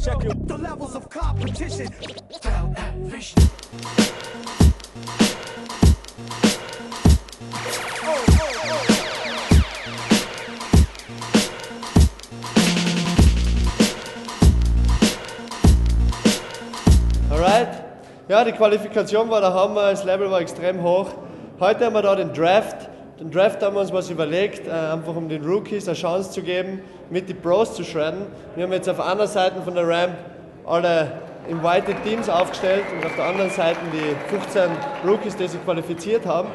Check it. The levels of competition. Alright. Ja, die Qualifikation war der Hammer, das Level war extrem hoch. Heute haben wir da den Draft. Den Draft haben wir uns was überlegt, äh, einfach um den Rookies eine Chance zu geben, mit die Pros zu shredden. Wir haben jetzt auf einer Seite von der Ramp alle invited Teams aufgestellt und auf der anderen Seite die 15 Rookies, die sich qualifiziert haben.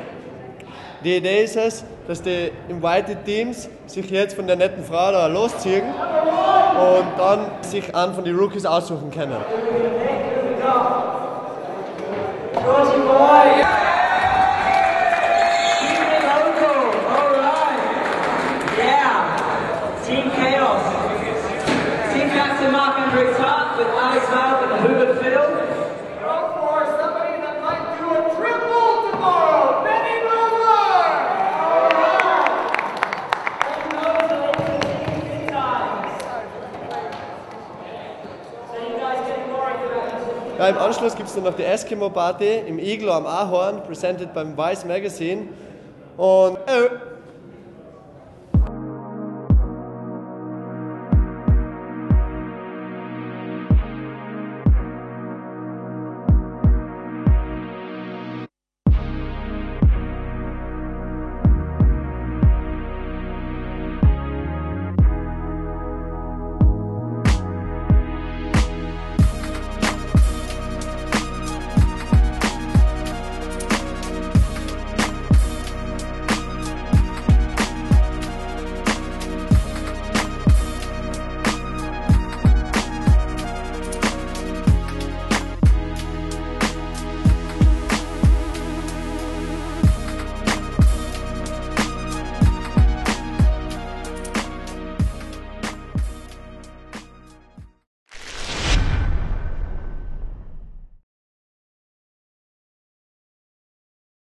Die Idee ist es, dass die invited Teams sich jetzt von der netten Frau da losziehen und dann sich einen von den Rookies aussuchen können. Team Captain Mark Andrew Tuck with Alex Howe and Hubert Fiddle. Go for somebody that might do a triple tomorrow. Benny Mover. Ja, Im Anschluss gibt es dann noch die Eskimo Party im Iglo am Ahorn, presented beim Vice Magazine. Und äh,